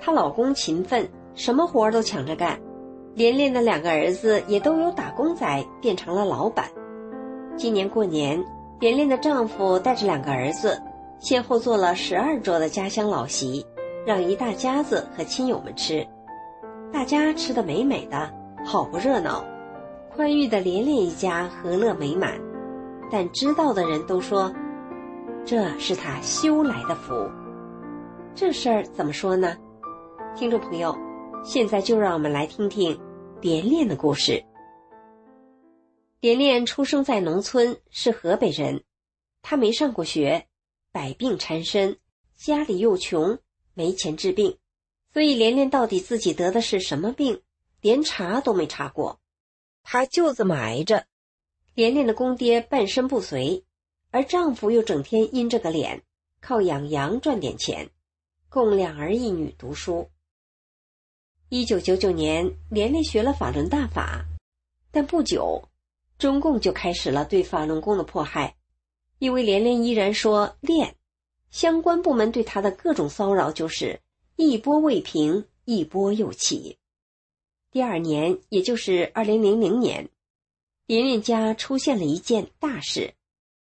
她老公勤奋，什么活儿都抢着干。连连的两个儿子也都由打工仔变成了老板。今年过年，连连的丈夫带着两个儿子，先后做了十二桌的家乡老席，让一大家子和亲友们吃。大家吃得美美的，好不热闹。宽裕的连连一家和乐美满，但知道的人都说，这是他修来的福。这事儿怎么说呢？听众朋友，现在就让我们来听听连连的故事。连连出生在农村，是河北人。他没上过学，百病缠身，家里又穷，没钱治病，所以连连到底自己得的是什么病，连查都没查过。他就这么挨着。连连的公爹半身不遂，而丈夫又整天阴着个脸，靠养羊赚点钱。供两儿一女读书。一九九九年，连连学了法轮大法，但不久，中共就开始了对法轮功的迫害。因为连连依然说练，相关部门对他的各种骚扰就是一波未平，一波又起。第二年，也就是二零零零年，连连家出现了一件大事：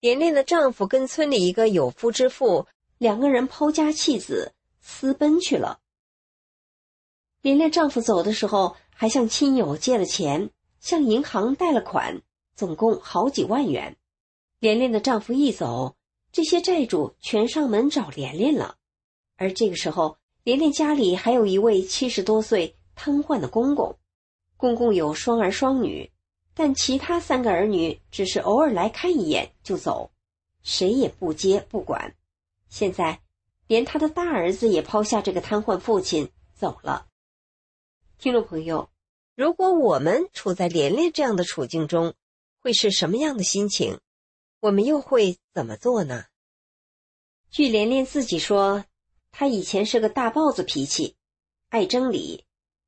连连的丈夫跟村里一个有夫之妇两个人抛家弃子。私奔去了。连连丈夫走的时候，还向亲友借了钱，向银行贷了款，总共好几万元。连连的丈夫一走，这些债主全上门找连连了。而这个时候，连连家里还有一位七十多岁瘫痪的公公，公公有双儿双女，但其他三个儿女只是偶尔来看一眼就走，谁也不接不管。现在。连他的大儿子也抛下这个瘫痪父亲走了。听众朋友，如果我们处在连连这样的处境中，会是什么样的心情？我们又会怎么做呢？据连连自己说，他以前是个大豹子脾气，爱争理，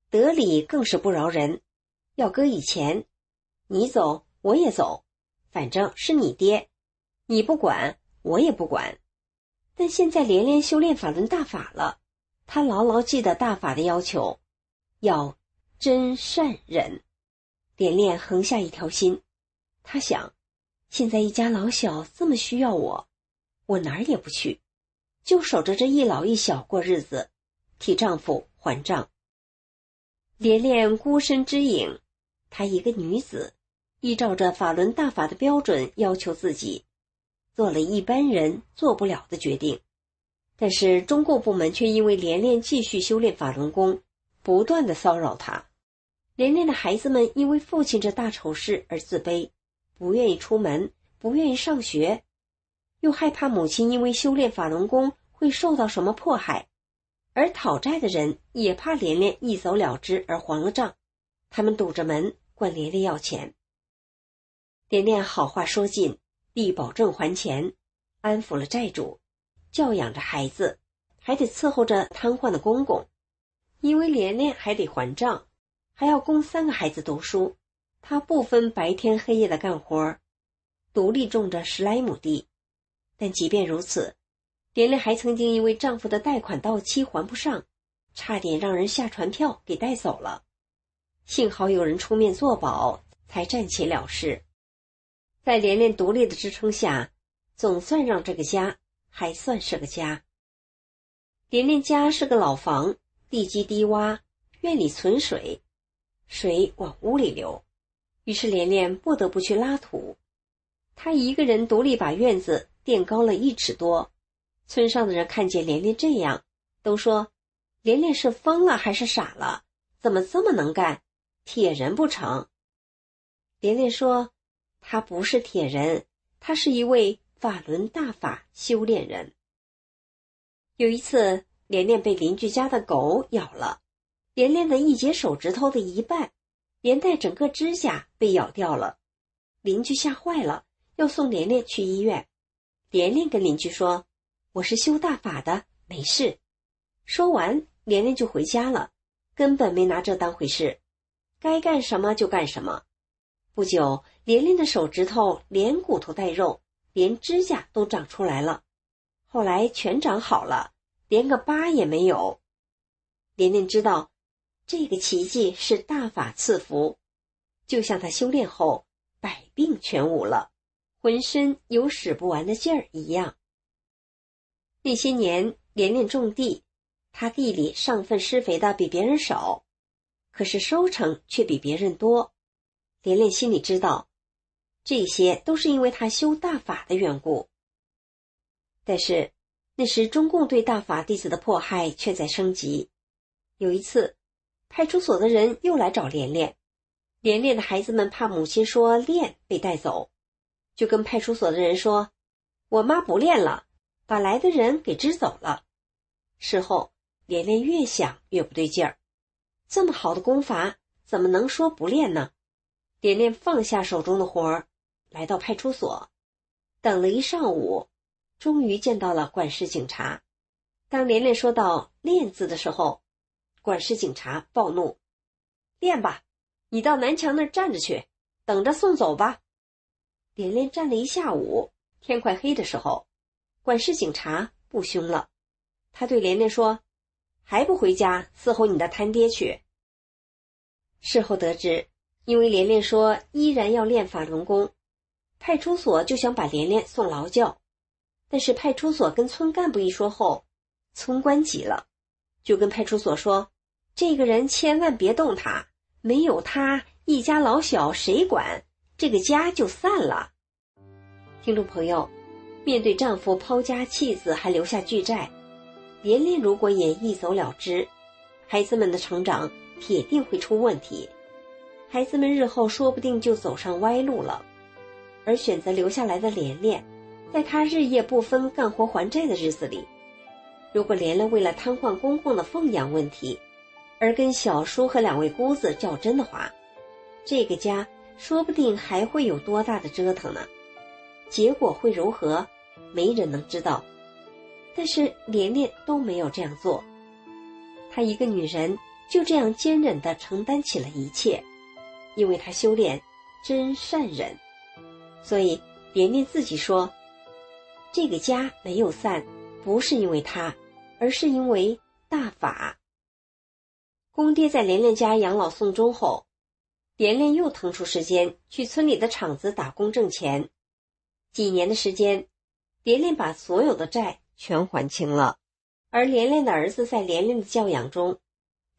得理更是不饶人。要搁以前，你走我也走，反正是你爹，你不管我也不管。但现在连连修炼法轮大法了，他牢牢记得大法的要求，要真善忍。连连横下一条心，他想，现在一家老小这么需要我，我哪儿也不去，就守着这一老一小过日子，替丈夫还账。连连孤身之影，她一个女子，依照着法轮大法的标准要求自己。做了一般人做不了的决定，但是中共部门却因为连连继续修炼法轮功，不断的骚扰他。连连的孩子们因为父亲这大丑事而自卑，不愿意出门，不愿意上学，又害怕母亲因为修炼法轮功会受到什么迫害，而讨债的人也怕连连一走了之而还了账，他们堵着门管连连要钱。连连好话说尽。立保证还钱，安抚了债主，教养着孩子，还得伺候着瘫痪的公公，因为连连还得还账，还要供三个孩子读书，他不分白天黑夜的干活，独立种着十来亩地。但即便如此，连连还曾经因为丈夫的贷款到期还不上，差点让人下传票给带走了，幸好有人出面作保，才暂且了事。在连连独立的支撑下，总算让这个家还算是个家。连连家是个老房，地基低洼，院里存水，水往屋里流，于是连连不得不去拉土。他一个人独立把院子垫高了一尺多。村上的人看见连连这样，都说：“连连是疯了还是傻了？怎么这么能干？铁人不成？”连连说。他不是铁人，他是一位法轮大法修炼人。有一次，连连被邻居家的狗咬了，连连的一截手指头的一半，连带整个指甲被咬掉了。邻居吓坏了，要送连连去医院。连连跟邻居说：“我是修大法的，没事。”说完，连连就回家了，根本没拿这当回事，该干什么就干什么。不久，连连的手指头连骨头带肉，连指甲都长出来了，后来全长好了，连个疤也没有。莲莲知道，这个奇迹是大法赐福，就像他修炼后。百病全无了，浑身有使不完的劲儿一样。那些年莲莲种地，他地里上粪施肥的比别人少，可是收成却比别人多。莲莲心里知道，这些都是因为他修大法的缘故。但是那时中共对大法弟子的迫害却在升级。有一次，派出所的人又来找连连。连连的孩子们怕母亲说练被带走，就跟派出所的人说：“我妈不练了，把来的人给支走了。”事后，连连越想越不对劲儿，这么好的功法怎么能说不练呢？连连放下手中的活儿，来到派出所，等了一上午，终于见到了管事警察。当连连说到“练”字的时候，管事警察暴怒：“练吧！”你到南墙那儿站着去，等着送走吧。连连站了一下午，天快黑的时候，管事警察不凶了，他对连连说：“还不回家伺候你的摊爹去。”事后得知，因为连连说依然要练法轮功，派出所就想把连连送劳教，但是派出所跟村干部一说后，村官急了，就跟派出所说：“这个人千万别动他。”没有他，一家老小谁管？这个家就散了。听众朋友，面对丈夫抛家弃子还留下巨债，连连如果也一走了之，孩子们的成长铁定会出问题，孩子们日后说不定就走上歪路了。而选择留下来的连连，在他日夜不分干活还债的日子里，如果连连为了瘫痪公公的奉养问题，而跟小叔和两位姑子较真的话，这个家说不定还会有多大的折腾呢？结果会如何，没人能知道。但是连连都没有这样做，她一个女人就这样坚忍的承担起了一切，因为她修炼真善忍。所以连连自己说：“这个家没有散，不是因为他，而是因为大法。”公爹在连连家养老送终后，连连又腾出时间去村里的厂子打工挣钱。几年的时间，连连把所有的债全还清了。而连连的儿子在连连的教养中，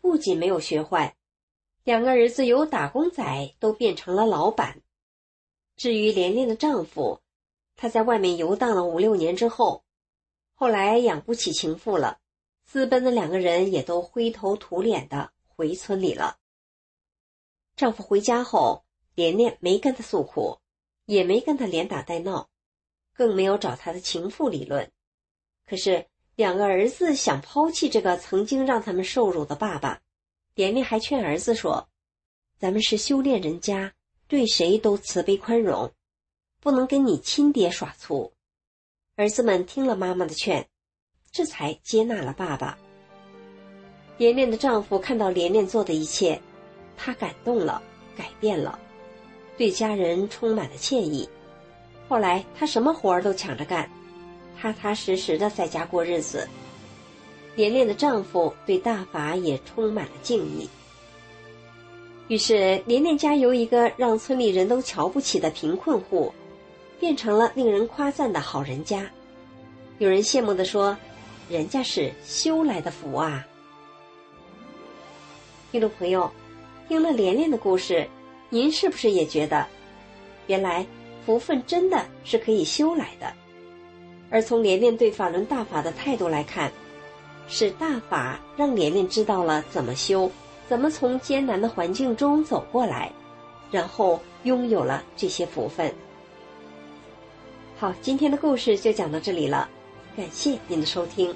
不仅没有学坏，两个儿子由打工仔都变成了老板。至于连连的丈夫，他在外面游荡了五六年之后，后来养不起情妇了。私奔的两个人也都灰头土脸的回村里了。丈夫回家后，连连没跟他诉苦，也没跟他连打带闹，更没有找他的情妇理论。可是两个儿子想抛弃这个曾经让他们受辱的爸爸，连连还劝儿子说：“咱们是修炼人家，对谁都慈悲宽容，不能跟你亲爹耍粗。”儿子们听了妈妈的劝。这才接纳了爸爸。连连的丈夫看到连连做的一切，他感动了，改变了，对家人充满了歉意。后来他什么活儿都抢着干，踏踏实实的在家过日子。连连的丈夫对大法也充满了敬意。于是连连家由一个让村里人都瞧不起的贫困户，变成了令人夸赞的好人家。有人羡慕的说。人家是修来的福啊！听众朋友，听了连连的故事，您是不是也觉得，原来福分真的是可以修来的？而从连连对法轮大法的态度来看，是大法让连连知道了怎么修，怎么从艰难的环境中走过来，然后拥有了这些福分。好，今天的故事就讲到这里了。感谢您的收听。